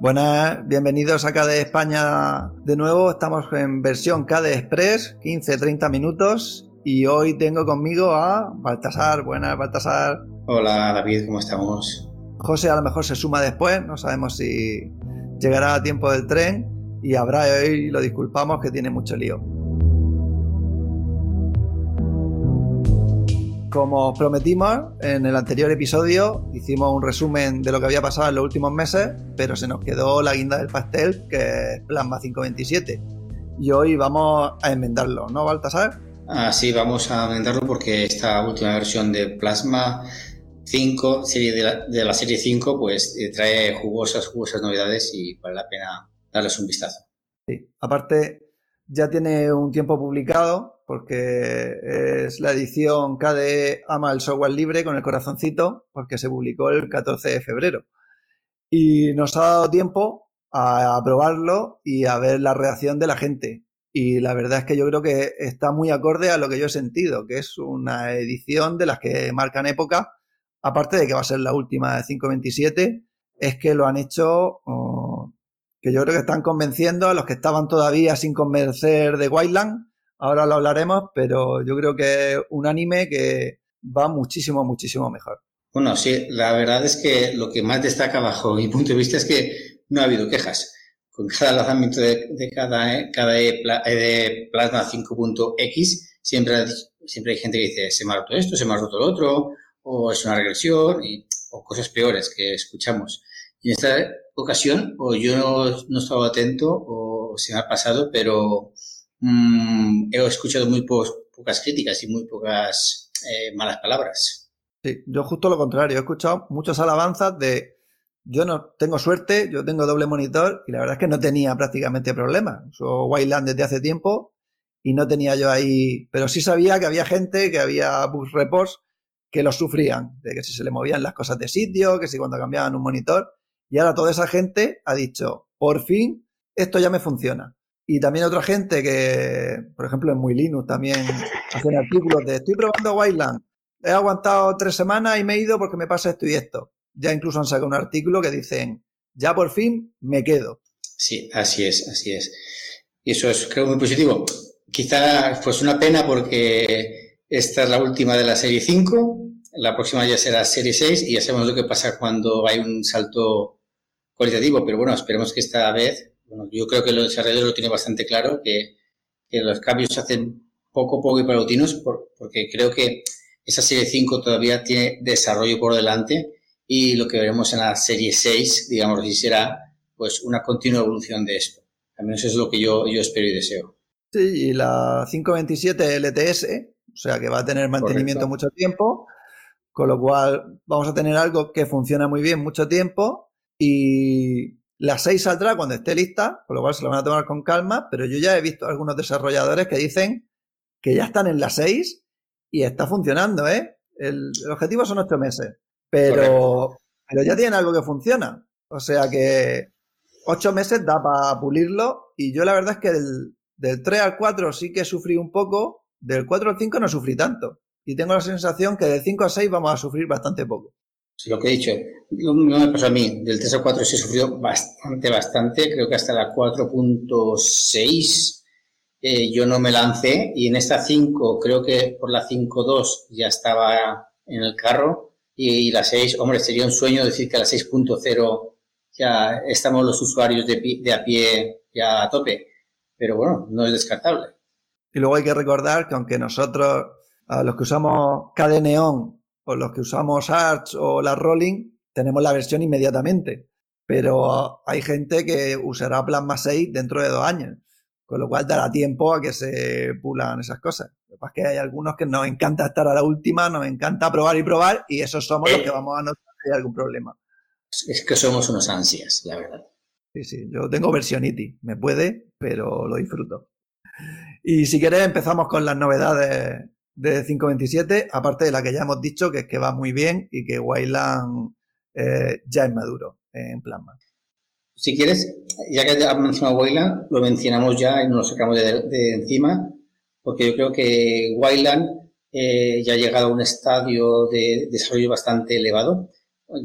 Buenas, bienvenidos a KDE España de nuevo. Estamos en versión KDE Express, 15-30 minutos. Y hoy tengo conmigo a Baltasar. Buenas, Baltasar. Hola, David, ¿cómo estamos? José a lo mejor se suma después, no sabemos si llegará a tiempo del tren. Y habrá hoy, lo disculpamos, que tiene mucho lío. Como os prometimos, en el anterior episodio hicimos un resumen de lo que había pasado en los últimos meses, pero se nos quedó la guinda del pastel, que es Plasma 527. Y hoy vamos a enmendarlo, ¿no, Baltasar? Ah, sí, vamos a enmendarlo porque esta última versión de Plasma 5, serie de, la, serie 5, pues eh, trae jugosas, jugosas novedades y vale la pena darles un vistazo. Sí, aparte ya tiene un tiempo publicado, porque es la edición KDE Ama el software libre con el corazoncito, porque se publicó el 14 de febrero. Y nos ha dado tiempo a, probarlo y a ver la reacción de la gente. Y la verdad es que yo creo que está muy acorde a lo que yo he sentido, que es una edición de las que marcan época, aparte de que va a ser la última de 527, es que lo han hecho, oh, que yo creo que están convenciendo a los que estaban todavía sin convencer de Wildland, ahora lo hablaremos, pero yo creo que es un anime que va muchísimo, muchísimo mejor. Bueno, sí, la verdad es que lo que más destaca bajo mi punto de vista es que no ha habido quejas. Con cada lanzamiento de, cada, cada e, e de Plasma 5.x, siempre, siempre hay gente que dice, se me ha roto esto, se me ha roto lo otro, o es una regresión, o cosas peores que escuchamos. Y esta ocasión, o yo no, no estaba atento, o se me ha pasado, pero Mm, he escuchado muy pocas críticas y muy pocas eh, malas palabras. Sí, yo justo lo contrario, he escuchado muchas alabanzas de yo no tengo suerte, yo tengo doble monitor y la verdad es que no tenía prácticamente problemas. Uso Wildland desde hace tiempo y no tenía yo ahí, pero sí sabía que había gente, que había bus reports que lo sufrían, de que si se le movían las cosas de sitio, que si cuando cambiaban un monitor. Y ahora toda esa gente ha dicho, por fin, esto ya me funciona. Y también otra gente que, por ejemplo, en Muy Linux también hacen artículos de estoy probando Wildland, he aguantado tres semanas y me he ido porque me pasa esto y esto. Ya incluso han sacado un artículo que dicen, ya por fin me quedo. Sí, así es, así es. Y eso es, creo, muy positivo. Quizá pues una pena porque esta es la última de la serie 5, la próxima ya será serie 6 y ya sabemos lo que pasa cuando hay un salto cualitativo, pero bueno, esperemos que esta vez bueno, yo creo que los desarrolladores lo tienen bastante claro, que, los cambios se hacen poco poco y paulatinos, porque creo que esa serie 5 todavía tiene desarrollo por delante y lo que veremos en la serie 6, digamos así, será pues una continua evolución de esto. Al menos eso es lo que yo, yo espero y deseo. Sí, y la 527 LTS, o sea que va a tener mantenimiento mucho tiempo, con lo cual vamos a tener algo que funciona muy bien mucho tiempo y la 6 saldrá cuando esté lista, con lo cual se lo van a tomar con calma, pero yo ya he visto algunos desarrolladores que dicen que ya están en la 6 y está funcionando, ¿eh? El, objetivo son 8 meses, pero, pero ya tienen algo que funciona. O sea que 8 meses da para pulirlo y yo la verdad es que del, del 3 al 4 sí que sufrí un poco, del 4 al 5 no sufrí tanto. Y tengo la sensación que del 5 al 6 vamos a sufrir bastante poco lo que he dicho, no me pasó a mí. Del 3 al 4 se sufrió bastante, bastante. Creo que hasta la 4.6 eh, yo no me lancé. Y en esta 5, creo que por la 5.2 ya estaba en el carro. Y, la 6, hombre, sería un sueño decir que a la 6.0 ya estamos los usuarios de, de a pie ya a tope. Pero bueno, no es descartable. Y luego hay que recordar que aunque nosotros, a los que usamos KDNeon, o los que usamos Arch o la Rolling, tenemos la versión inmediatamente. Pero hay gente que usará Plasma 6 dentro de dos años, con lo cual dará tiempo a que se pulan esas cosas. Lo que pasa es que hay algunos que nos encanta estar a la última, nos encanta probar y probar, y esos somos los que vamos a notar si hay algún problema. Es que somos unos ansias, la verdad. Sí, sí, yo tengo Versionity, me puede, pero lo disfruto. Y si queréis empezamos con las novedades de 527, aparte de la que ya hemos dicho, que es que va muy bien y que Wayland eh, ya es maduro en plasma. Si quieres, ya que has mencionado Wayland, lo mencionamos ya y nos lo sacamos de, encima, porque yo creo que Wayland eh, ya ha llegado a un estadio de desarrollo bastante elevado.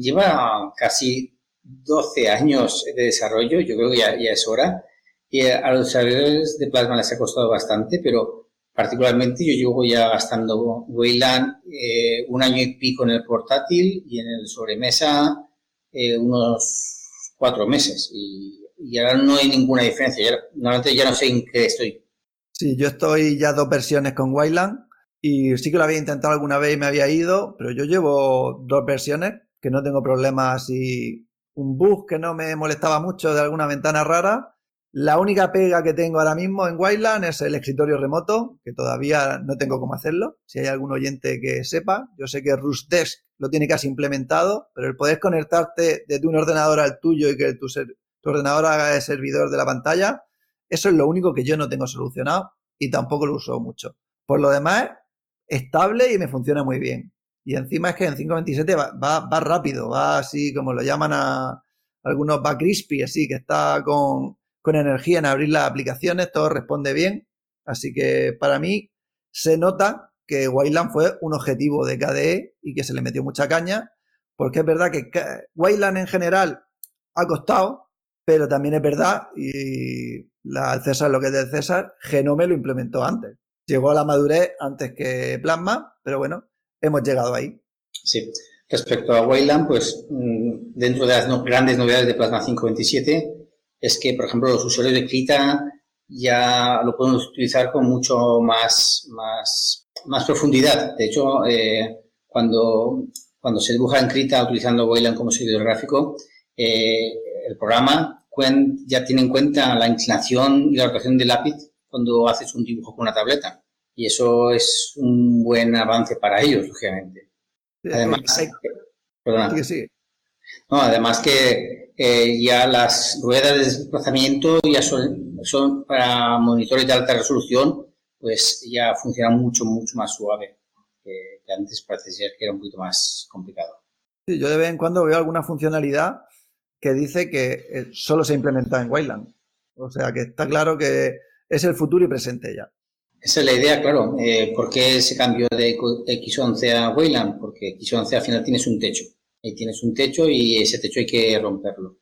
Lleva casi 12 años de desarrollo, yo creo que ya, ya es hora. Y a los desarrolladores de Plasma les ha costado bastante, pero particularmente yo llevo ya gastando Wayland eh, un año y pico en el portátil y en el sobremesa eh, unos cuatro meses. Y, ahora no hay ninguna diferencia. normalmente ya no sé en qué estoy. Sí, yo estoy ya dos versiones con Wayland y sí que lo había intentado alguna vez y me había ido, pero yo llevo dos versiones que no tengo problemas y un bug que no me molestaba mucho de alguna ventana rara. La única pega que tengo ahora mismo en Wildland es el escritorio remoto, que todavía no tengo cómo hacerlo. Si hay algún oyente que sepa, yo sé que Desk lo tiene casi implementado, pero el poder conectarte desde un ordenador al tuyo y que tu, tu ordenador haga el servidor de la pantalla, eso es lo único que yo no tengo solucionado y tampoco lo uso mucho. Por lo demás, estable y me funciona muy bien. Y encima es que en 527 va, va, rápido, va así como lo llaman a algunos, va crispy, así que está con, con energía en abrir las aplicaciones, todo responde bien. Así que para mí se nota que Wayland fue un objetivo de KDE y que se le metió mucha caña, porque es verdad que Wayland en general ha costado, pero también es verdad, y la, César lo que es del César, Genome lo implementó antes llegó a la madurez antes que Plasma, pero bueno, hemos llegado ahí. Sí. Respecto a Wayland, pues mm, dentro de las grandes novedades de Plasma 527 es que, por ejemplo, los usuarios de Krita ya lo podemos utilizar con mucho más, más, más profundidad. De hecho, eh, cuando, cuando se dibuja en Krita utilizando Wayland como servidor gráfico, eh, el programa ya tiene en cuenta la inclinación y la rotación del lápiz cuando haces un dibujo con una tableta. Y eso es un buen avance para ellos, lógicamente. Además, que, No, además que eh, ya las ruedas de desplazamiento ya son, son para monitores de alta resolución, pues ya funcionan mucho, mucho más suave. Que, antes parece ser que era un poquito más complicado. Sí, yo de vez en cuando veo alguna funcionalidad que dice que eh, solo se implementa en Wayland. O sea que está claro que es el futuro y presente ya. Esa es la idea, claro. Eh, ¿Por qué ese cambio de X11 a Wayland? Porque X11 al final tienes un techo. Ahí tienes un techo y ese techo hay que romperlo.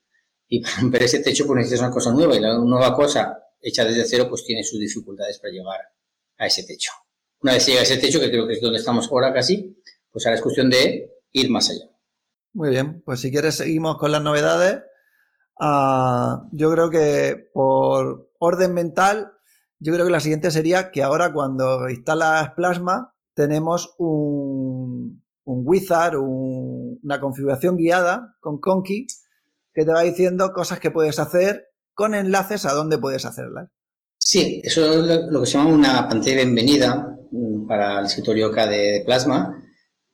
Y para romper ese techo pues necesitas una cosa nueva y la nueva cosa hecha desde cero pues tiene sus dificultades para llegar a ese techo. Una vez llega a ese techo, que creo que es donde estamos ahora casi, pues ahora es cuestión de ir más allá. Muy bien, pues si quieres seguimos con las novedades. Ah, yo creo que por orden mental, yo creo que la siguiente sería que ahora cuando instalas Plasma tenemos un, wizard, una configuración guiada con Conky que te va diciendo cosas que puedes hacer con enlaces a dónde puedes hacerlas. Sí, eso es lo que se llama una pantalla de bienvenida mm, para el escritorio KDE de Plasma.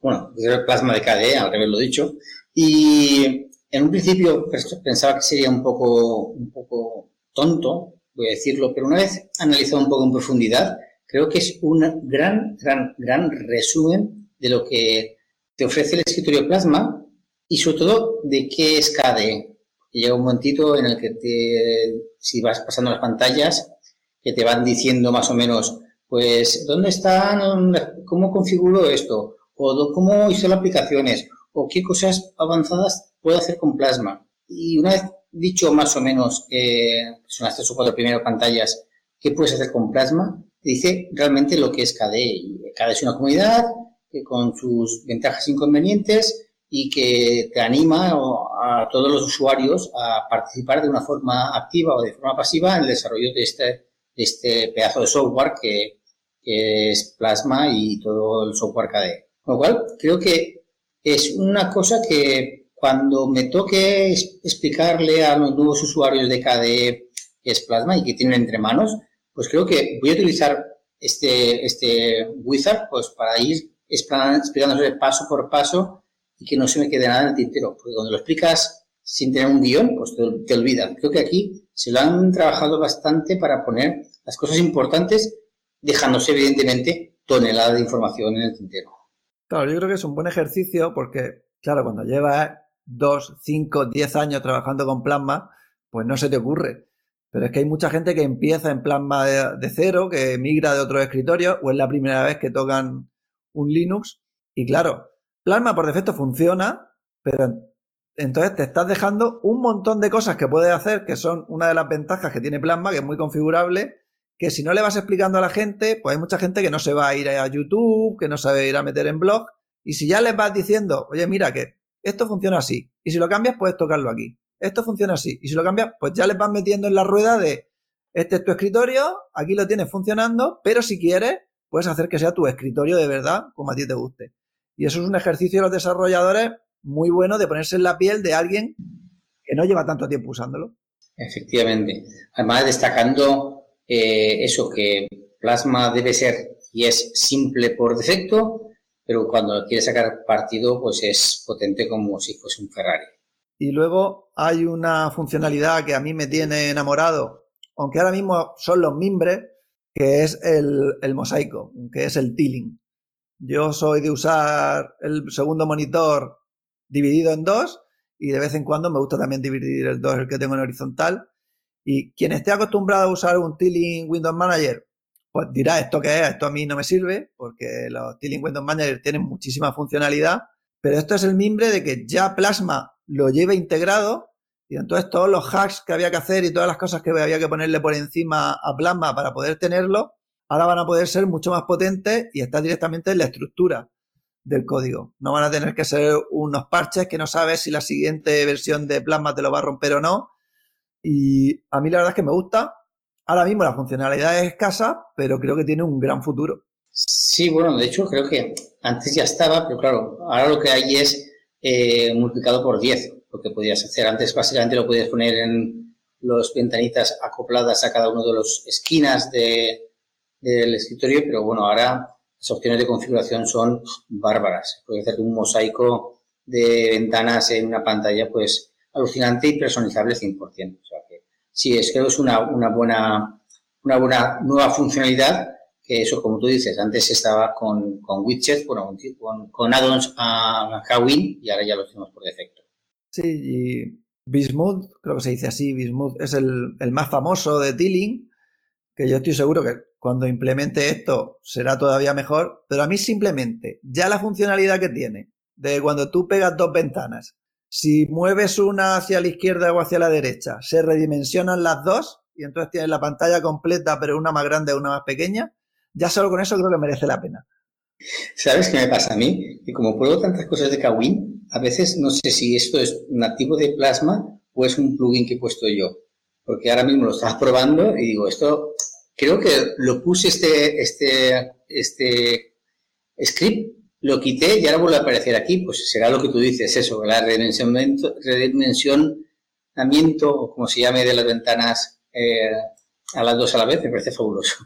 Bueno, el Plasma de KDE, al revés lo dicho. Y en un principio pensaba que sería un poco, un poco tonto, voy a decirlo, pero una vez analizado un poco en profundidad, creo que es un gran, gran, gran resumen de lo que te ofrece el escritorio Plasma y sobre todo de qué es KDE. Llega un momentito en el que te, si vas pasando las pantallas, que te van diciendo más o menos, pues, ¿dónde están? ¿Cómo configuro esto? ¿O cómo hice las aplicaciones? ¿O qué cosas avanzadas puedo hacer con Plasma. Y una vez dicho más o menos, eh, son las tres o cuatro primeras pantallas, qué puedes hacer con Plasma, te dice realmente lo que es KDE. KDE es una comunidad que con sus ventajas e inconvenientes y que te anima a todos los usuarios a participar de una forma activa o de forma pasiva en el desarrollo de este, este pedazo de software que, que es Plasma y todo el software KDE. Con lo cual, creo que es una cosa que cuando me toque explicarle a los nuevos usuarios de KDE qué es Plasma y qué tienen entre manos, pues creo que voy a utilizar este, este wizard pues para ir explicándose paso por paso y que no se me quede nada en el tintero. Porque cuando lo explicas sin tener un guion, pues te, te olvidan. Creo que aquí se lo han trabajado bastante para poner las cosas importantes, dejándose evidentemente tonelada de información en el tintero. Claro, yo creo que es un buen ejercicio porque, claro, cuando llevas dos, cinco, diez años trabajando con Plasma, pues no se te ocurre. Pero es que hay mucha gente que empieza en Plasma de, cero, que migra de otro escritorio, o es la primera vez que tocan un Linux. Y claro, Plasma por defecto funciona, pero Entonces te estás dejando un montón de cosas que puedes hacer, que son una de las ventajas que tiene Plasma, que es muy configurable, que si no le vas explicando a la gente, pues hay mucha gente que no se va a ir a YouTube, que no sabe ir a meter en blog, y si ya les vas diciendo, oye, mira que esto funciona así, y si lo cambias puedes tocarlo aquí, esto funciona así, y si lo cambias, pues ya les vas metiendo en la rueda de, este es tu escritorio, aquí lo tienes funcionando, pero si quieres, puedes hacer que sea tu escritorio de verdad, como a ti te guste. Y eso es un ejercicio de los desarrolladores muy bueno de ponerse en la piel de alguien que no lleva tanto tiempo usándolo. Efectivamente. Además, destacando eh, eso, que Plasma debe ser y es simple por defecto, pero cuando quiere sacar partido, pues es potente como si fuese un Ferrari. Y luego hay una funcionalidad que a mí me tiene enamorado, aunque ahora mismo son los mimbres, que es el, el mosaico, que es el tiling. Yo soy de usar el segundo monitor dividido en dos y de vez en cuando me gusta también dividir el dos, el que tengo en horizontal. Y quien esté acostumbrado a usar un Tiling Windows Manager, pues dirá esto que es, esto a mí no me sirve, porque los Tiling Windows Manager tienen muchísima funcionalidad, pero esto es el mimbre de que ya Plasma lo lleva integrado y entonces todos los hacks que había que hacer y todas las cosas que había que ponerle por encima a Plasma para poder tenerlo, ahora van a poder ser mucho más potentes y está directamente en la estructura del código. No van a tener que ser unos parches que no sabes si la siguiente versión de Plasma te lo va a romper o no. Y a mí la verdad es que me gusta. Ahora mismo la funcionalidad es escasa, pero creo que tiene un gran futuro. Sí, bueno, de hecho creo que antes ya estaba, pero claro, ahora lo que hay es eh, multiplicado por 10, lo que podías hacer. Antes básicamente lo podías poner en los ventanitas acopladas a cada uno de los esquinas de, del escritorio, pero bueno, ahora las opciones de configuración son bárbaras. Puede hacer un mosaico de ventanas en una pantalla, pues alucinante y personalizable 100%. O sea que sí, es que es una, una, buena, una buena nueva funcionalidad que eso, como tú dices, antes estaba con, con widgets, bueno, con, con add-ons a Hawin y ahora ya lo tenemos por defecto. Sí, y Bismuth, creo que se dice así, Bismuth es el, el más famoso de Tiling, que yo estoy seguro que cuando implemente esto será todavía mejor, pero a mí simplemente ya la funcionalidad que tiene de cuando tú pegas dos ventanas, si mueves una hacia la izquierda o hacia la derecha, se redimensionan las dos y entonces tienes la pantalla completa, pero una más grande o una más pequeña, ya solo con eso creo que merece la pena. ¿Sabes qué me pasa a mí? Que como pruebo tantas cosas de Kawin, a veces no sé si esto es nativo de Plasma o es un plugin que he puesto yo. Porque ahora mismo lo estás probando y digo, esto creo que lo puse este, este, este script, lo quité y ahora vuelve a aparecer aquí. Pues será lo que tú dices, eso, la redimensionamiento, redimensionamiento, o como se llame, de las ventanas eh, a las dos a la vez, me parece fabuloso.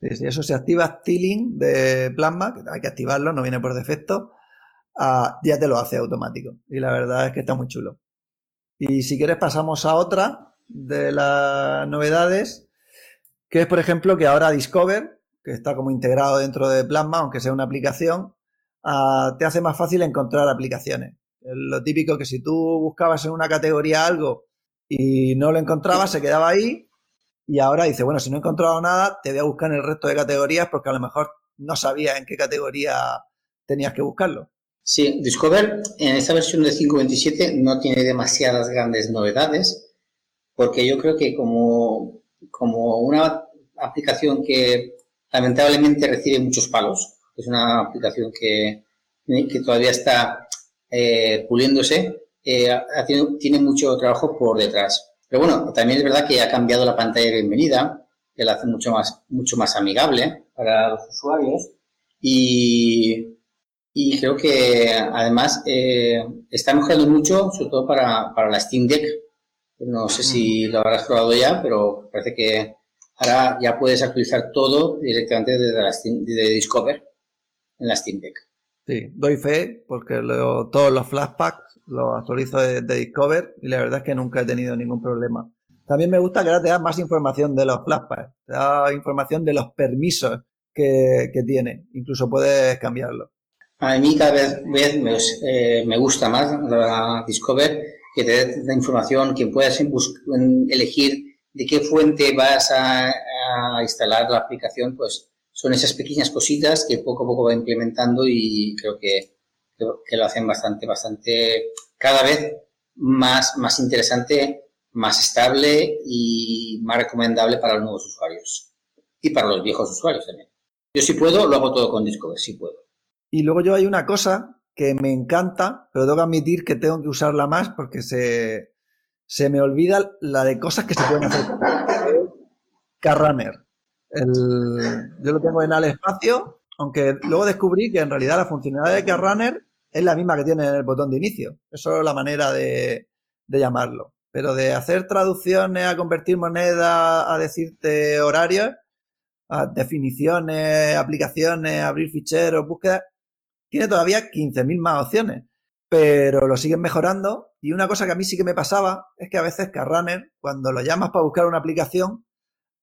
Sí, eso se activa Tiling de Plasma, hay que activarlo, no viene por defecto, ya te lo hace automático. Y la verdad es que está muy chulo. Y si quieres pasamos a otra de las novedades, que es, por ejemplo, que ahora Discover, que está como integrado dentro de Plasma, aunque sea una aplicación, ah, te hace más fácil encontrar aplicaciones. Lo típico que si tú buscabas en una categoría algo y no lo encontrabas, se quedaba ahí y ahora dice, bueno, si no he encontrado nada, te voy a buscar en el resto de categorías porque a lo mejor no sabías en qué categoría tenías que buscarlo. Sí, Discover en esta versión de 5.27 no tiene demasiadas grandes novedades porque yo creo que como como una aplicación que lamentablemente recibe muchos palos. Es una aplicación que, que todavía está eh, puliéndose, eh, tiene, mucho trabajo por detrás. Pero bueno, también es verdad que ha cambiado la pantalla de bienvenida, que la hace mucho más, mucho más amigable para los usuarios. Y, y creo que además eh, está mejorando mucho, sobre todo para, para la Steam Deck, no sé si lo habrás probado ya, pero parece que ahora ya puedes actualizar todo directamente desde la Steam, de Discover en la Steam Deck. Sí, doy fe porque todos los flashbacks los actualizo de, Discover y la verdad es que nunca he tenido ningún problema. También me gusta que ahora te da más información de los flashbacks, te da información de los permisos que, tiene, incluso puedes cambiarlo. A mí cada vez, me, eh, me gusta más la Discover que te dé la información, que puedas elegir de qué fuente vas a, instalar la aplicación, pues son esas pequeñas cositas que poco a poco va implementando y creo que, que, lo hacen bastante, bastante, cada vez más, más interesante, más estable y más recomendable para los nuevos usuarios. Y para los viejos usuarios también. Yo si puedo, lo hago todo con Discover, si puedo. Y luego yo hay una cosa que me encanta, pero tengo que admitir que tengo que usarla más porque se, se me olvida la de cosas que se pueden hacer. Carrunner. yo lo tengo en al espacio, aunque luego descubrí que en realidad la funcionalidad de Carrunner es la misma que tiene en el botón de inicio. Es la manera de, llamarlo. Pero de hacer traducciones, a convertir moneda, a decirte horarios, a definiciones, aplicaciones, abrir ficheros, búsquedas, tiene todavía 15.000 más opciones. Pero lo siguen mejorando. Y una cosa que a mí sí que me pasaba es que a veces Carrunner, cuando lo llamas para buscar una aplicación,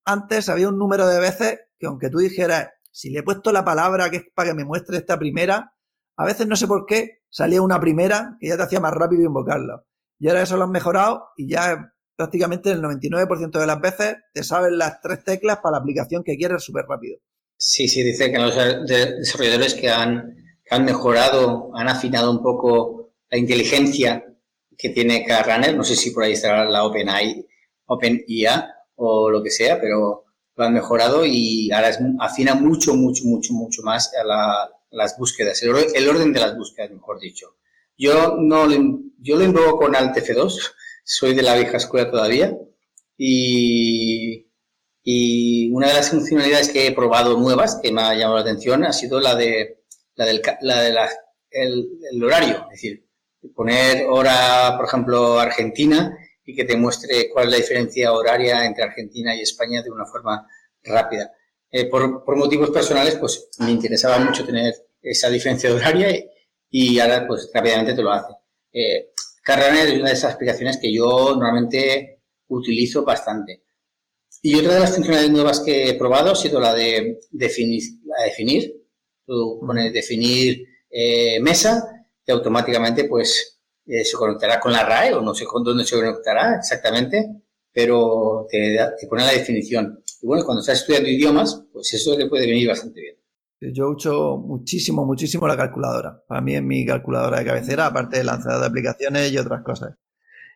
antes había un número de veces que aunque tú dijeras, si le he puesto la palabra que es para que me muestre esta primera, a veces no sé por qué salía una primera que ya te hacía más rápido invocarla. Y ahora eso lo han mejorado y ya prácticamente el 99% de las veces te saben las tres teclas para la aplicación que quieres súper rápido. Sí, sí, dice que los desarrolladores que han, han mejorado, han afinado un poco la inteligencia que tiene cada runner, no sé si por ahí estará la OpenAI, OpenIA o lo que sea, pero lo han mejorado y ahora afina mucho, mucho, mucho, mucho más a la, las búsquedas, el, orden de las búsquedas, mejor dicho. Yo no yo lo invoco con Alt F2, soy de la vieja escuela todavía, y, y una de las funcionalidades que he probado nuevas que me ha llamado la atención ha sido la de la del la de la, el, el horario, es decir, poner hora, por ejemplo, Argentina y que te muestre cuál es la diferencia horaria entre Argentina y España de una forma rápida. Eh, por, por, motivos personales, pues me interesaba mucho tener esa diferencia horaria y, ahora pues rápidamente te lo hace. Eh, es una de esas aplicaciones que yo normalmente utilizo bastante. Y otra de las funcionalidades nuevas que he probado ha sido la de definir. La definir. Tú pones definir eh, mesa y automáticamente pues eh, se conectará con la RAE o no sé con dónde se conectará exactamente, pero te, te pone la definición. Y bueno, cuando estás estudiando idiomas, pues eso le puede venir bastante bien. Yo uso muchísimo, muchísimo la calculadora. Para mí es mi calculadora de cabecera, aparte de lanzador de aplicaciones y otras cosas.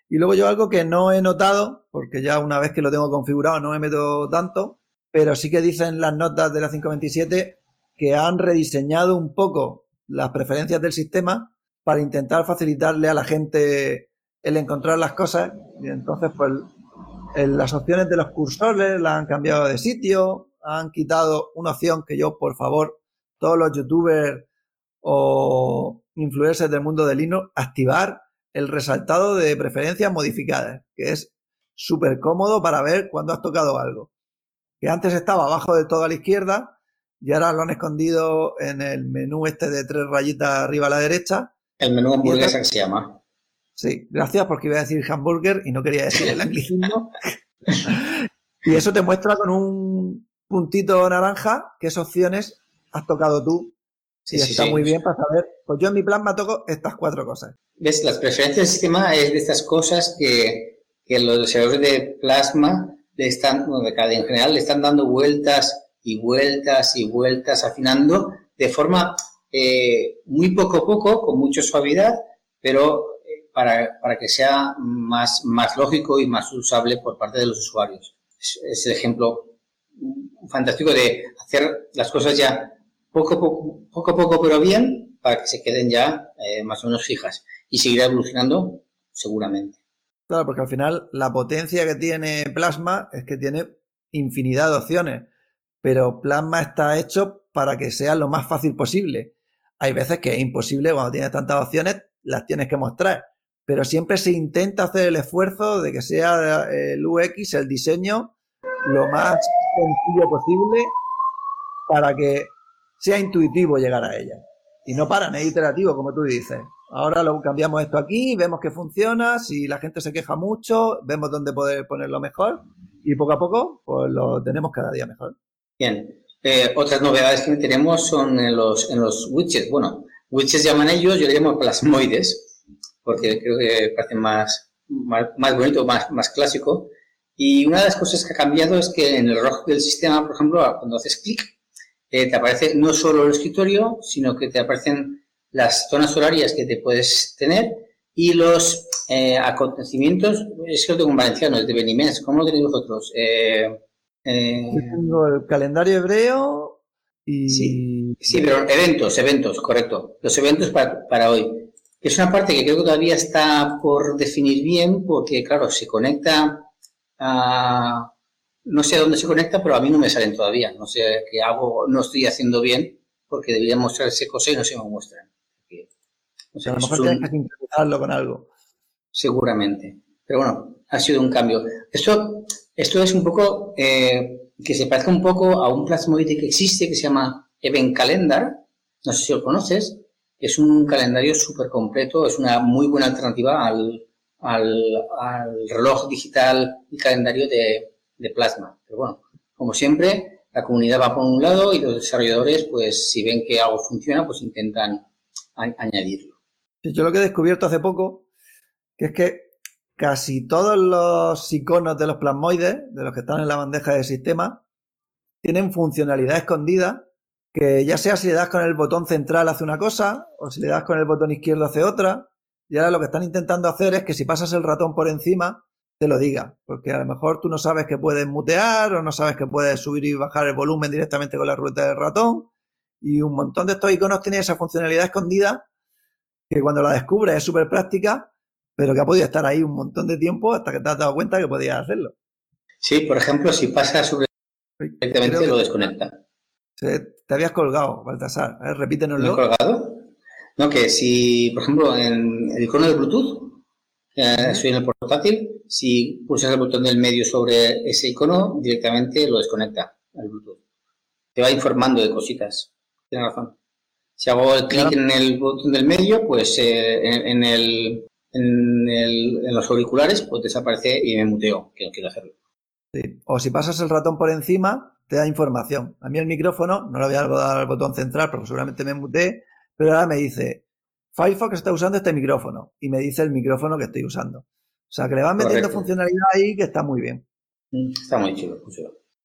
Y luego yo algo que no he notado, porque ya una vez que lo tengo configurado no me meto tanto, pero sí que dicen las notas de la 527 que han rediseñado un poco las preferencias del sistema para intentar facilitarle a la gente el encontrar las cosas. Y entonces, pues las opciones de los cursores las han cambiado de sitio, han quitado una opción que yo, por favor, todos los youtubers o influencers del mundo del Linux, activar el resaltado de preferencias modificadas, que es súper cómodo para ver cuando has tocado algo. Que antes estaba abajo de todo a la izquierda y ahora lo han escondido en el menú este de tres rayitas arriba a la derecha. El menú hamburguesa que se llama. Sí, gracias porque iba a decir hamburger y no quería decir el anglicismo. y eso te muestra con un puntito naranja qué opciones has tocado tú. Sí, y está muy bien para saber. Pues yo en mi plan me toco estas cuatro cosas. ¿Ves? Las preferencias del sistema es de estas cosas que, que los desarrolladores de plasma le están, bueno, de en general, le están dando vueltas y vueltas y vueltas, afinando de forma eh, muy poco a poco, con mucha suavidad, pero para, para que sea más, más lógico y más usable por parte de los usuarios. Es, el ejemplo fantástico de hacer las cosas ya poco a poco, poco, poco pero bien, para que se queden ya eh, más o menos fijas y seguirá evolucionando seguramente. Claro, porque al final la potencia que tiene Plasma es que tiene infinidad de opciones, pero Plasma está hecho para que sea lo más fácil posible. Hay veces que es imposible cuando tienes tantas opciones, las tienes que mostrar pero siempre se intenta hacer el esfuerzo de que sea el UX, el diseño, lo más sencillo posible para que sea intuitivo llegar a ella. Y no para, es iterativo, como tú dices. Ahora lo cambiamos esto aquí, vemos que funciona, si la gente se queja mucho, vemos dónde poder ponerlo mejor y poco a poco pues lo tenemos cada día mejor. Bien. Eh, otras novedades que tenemos son en los, en los widgets. Bueno, widgets llaman ellos, yo le llamo plasmoides porque creo que parece más, más, bonito, más, más clásico. Y una de las cosas que ha cambiado es que en el reloj del sistema, por ejemplo, cuando haces clic, eh, te aparece no solo el escritorio, sino que te aparecen las zonas horarias que te puedes tener Y los eh, acontecimientos, es que lo tengo en valenciano, es de Benimés, ¿cómo lo tenéis vosotros? Eh, eh, tengo el calendario hebreo y... Sí, sí, pero eventos, eventos, correcto. Los eventos para, para hoy. Es una parte que creo que todavía está por definir bien porque, claro, se conecta a... No sé a dónde se conecta, pero a mí no me salen todavía. No sé qué hago, no estoy haciendo bien porque debería mostrarse cosas y no se me muestran. O sea, a lo mejor tienes que sincronizarlo con algo. Seguramente. Pero bueno, ha sido un cambio. Esto, esto es un poco eh, que se parece un poco a un plasmoide que existe que se llama Event Calendar. No sé si lo conoces. Es un calendario súper completo, es una muy buena alternativa al, al, reloj digital y calendario de, de plasma. Pero bueno, como siempre, la comunidad va por un lado y los desarrolladores, pues si ven que algo funciona, pues intentan añadirlo. Yo lo que he descubierto hace poco, que es que casi todos los iconos de los plasmoides, de los que están en la bandeja de sistema, tienen funcionalidad escondida que ya sea si le das con el botón central hace una cosa o si le das con el botón izquierdo hace otra. Y ahora lo que están intentando hacer es que si pasas el ratón por encima, te lo diga. Porque a lo mejor tú no sabes que puedes mutear o no sabes que puedes subir y bajar el volumen directamente con la rueda del ratón. Y un montón de estos iconos tienen esa funcionalidad escondida que cuando la descubres es súper práctica, pero que ha podido estar ahí un montón de tiempo hasta que te has dado cuenta que podías hacerlo. Sí, por ejemplo, si pasa sobre directamente lo desconecta. Te habías colgado, Baltasar. A ver, repítenoslo. ¿Me he colgado? No, que si, por ejemplo, en el icono de Bluetooth, estoy en el portátil, si pulsas el botón del medio sobre ese icono, directamente lo desconecta el Bluetooth. Te va informando de cositas. Tienes razón. Si hago el clic en el botón del medio, pues eh, en, el, en, los auriculares, pues desaparece y me muteo, que no quiero hacerlo. Sí. O si pasas el ratón por encima, te da información. A mí el micrófono, no le voy a dar al botón central porque seguramente me muteé, pero ahora me dice, Firefox está usando este micrófono y me dice el micrófono que estoy usando. O sea, que le van metiendo funcionalidad ahí que está muy bien. Mm, está muy chido.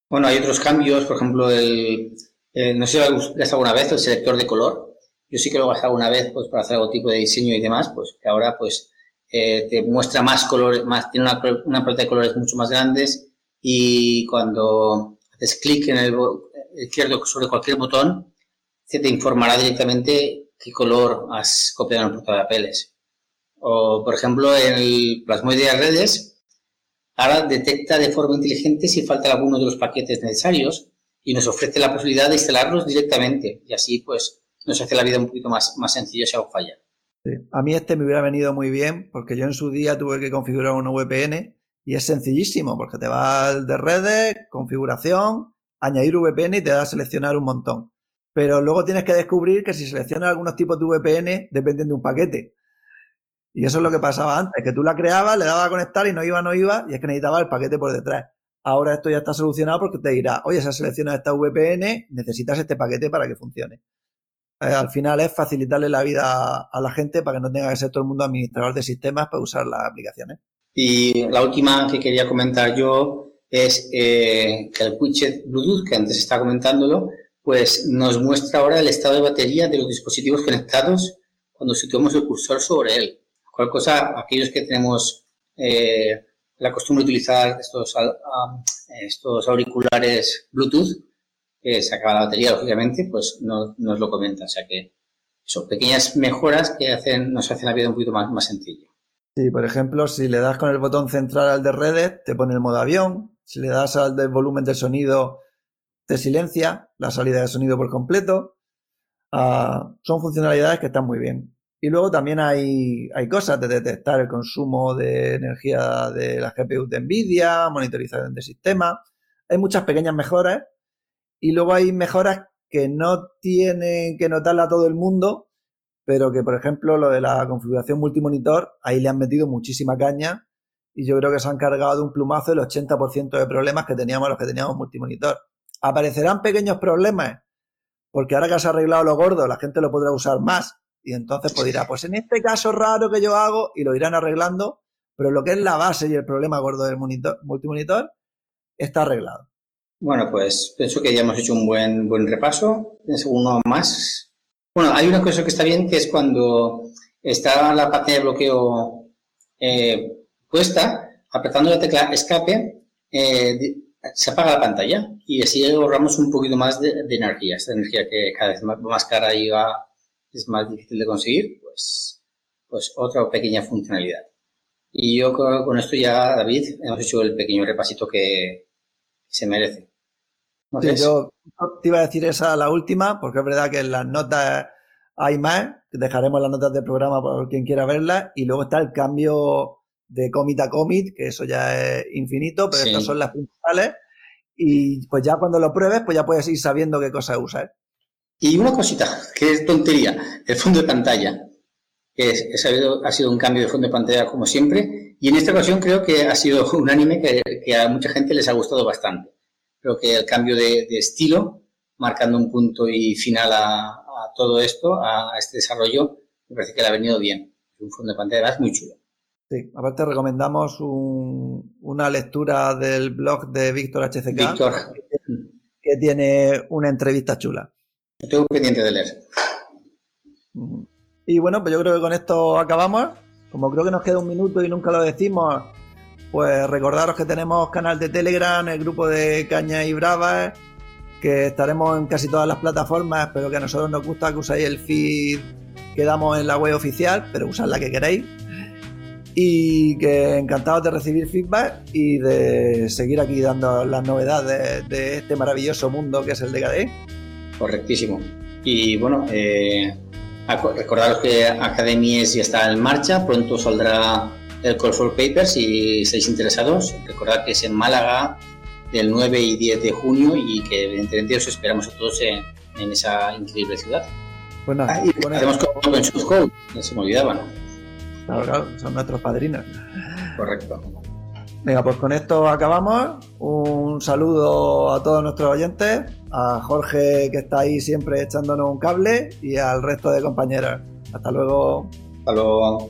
Bueno, hay otros cambios, por ejemplo, el, eh, no sé si lo has gastado alguna vez el selector de color. Yo sí que lo he gastado una vez pues, para hacer algún tipo de diseño y demás, pues que ahora pues eh, te muestra más colores, más, tiene una, una paleta de colores mucho más grandes y cuando haces clic en el izquierdo sobre cualquier botón, se te informará directamente qué color has copiado en el papeles. O, por ejemplo, el plasmoide de redes, ahora detecta de forma inteligente si falta alguno de los paquetes necesarios y nos ofrece la posibilidad de instalarlos directamente y así pues nos hace la vida un poquito más, más sencilla si algo falla. A mí este me hubiera venido muy bien porque yo en su día tuve que configurar una VPN y es sencillísimo porque te va al de redes, configuración, añadir VPN y te da a seleccionar un montón. Pero luego tienes que descubrir que si seleccionas algunos tipos de VPN dependen de un paquete. Y eso es lo que pasaba antes, que tú la creabas, le dabas a conectar y no iba, no iba, y es que necesitaba el paquete por detrás. Ahora esto ya está solucionado porque te dirá, oye, se ha seleccionado esta VPN, necesitas este paquete para que funcione. Eh, al final es facilitarle la vida a la gente para que no tenga que ser todo el mundo administrador de sistemas para usar las aplicaciones. Y la última que quería comentar yo es eh, que el widget Bluetooth, que antes estaba comentándolo, pues nos muestra ahora el estado de batería de los dispositivos conectados cuando situamos el cursor sobre él. Cual cosa, aquellos que tenemos eh, la costumbre de utilizar estos, estos auriculares Bluetooth, que se acaba la batería, lógicamente, pues nos, nos lo comenta. O sea que son pequeñas mejoras que nos hacen la vida un poquito más, más sencilla. Sí, por ejemplo, si le das con el botón central al de redes, te pone el modo avión. Si le das al del volumen del sonido, te silencia la salida de sonido por completo. Ah, son funcionalidades que están muy bien. Y luego también hay, hay cosas de detectar el consumo de energía de las GPU de NVIDIA, monitorización de sistema. Hay muchas pequeñas mejoras y luego hay mejoras que no tienen que notarla a todo el mundo, pero que, por ejemplo, lo de la configuración multimonitor, ahí le han metido muchísima caña y yo creo que se han cargado de un plumazo el 80% de problemas que teníamos los que teníamos multimonitor. ¿Aparecerán pequeños problemas? Porque ahora que se ha arreglado lo gordo, la gente lo podrá usar más y entonces pues dirá, pues en este caso raro que yo hago y lo irán arreglando, pero lo que es la base y el problema gordo del monitor, multimonitor está arreglado. Bueno, pues pienso que ya hemos hecho un buen, buen repaso. Tienes uno más. Bueno, hay una cosa que está bien que es cuando está la pantalla de bloqueo eh, puesta, apretando la tecla escape, eh, se apaga la pantalla y así ahorramos un poquito más de, energía. Esta energía que cada vez más, cara y va, es más difícil de conseguir, pues, pues otra pequeña funcionalidad. Y yo con esto ya, David, hemos hecho el pequeño repasito que se merece. yo te iba a decir esa la última, porque es verdad que en las notas hay más, dejaremos las notas del programa por quien quiera verlas, y luego está el cambio de commit a commit, que eso ya es infinito, pero estas son las principales. Y pues ya cuando lo pruebes, pues ya puedes ir sabiendo qué cosa usar. Y una cosita, que es tontería, el fondo de pantalla. Que es, ha sido un cambio de fondo de pantalla como siempre. Y en esta ocasión creo que ha sido un anime que, a mucha gente les ha gustado bastante. Creo que el cambio de, estilo, marcando un punto y final a, todo esto, a, este desarrollo, me parece que le ha venido bien. Un fondo de pantalla es muy chulo. Sí, aparte recomendamos una lectura del blog de Víctor HCK. Víctor. Que, tiene una entrevista chula. Estoy pendiente de leer. Y bueno, pues yo creo que con esto acabamos. Como creo que nos queda un minuto y nunca lo decimos, pues recordaros que tenemos canal de Telegram, el grupo de Caña y Bravas, que estaremos en casi todas las plataformas, pero que a nosotros nos gusta que usáis el feed que damos en la web oficial, pero usad la que queréis y que encantados de recibir feedback y de seguir aquí dando las novedades de, este maravilloso mundo que es el de KDE. Correctísimo. Y bueno, eh, recordaros que Academies ya está en marcha, pronto saldrá el Call for Papers si estáis interesados. Recordad que es en Málaga del 9 y 10 de junio y que evidentemente os esperamos a todos en, esa increíble ciudad. Nada, y hacemos con, con Code, se me olvidaba, Claro, claro, son nuestros padrinos. Correcto. Venga, pues con esto acabamos. Un saludo a todos nuestros oyentes, a Jorge que está ahí siempre echándonos un cable y al resto de compañeros. Hasta luego. Hasta luego.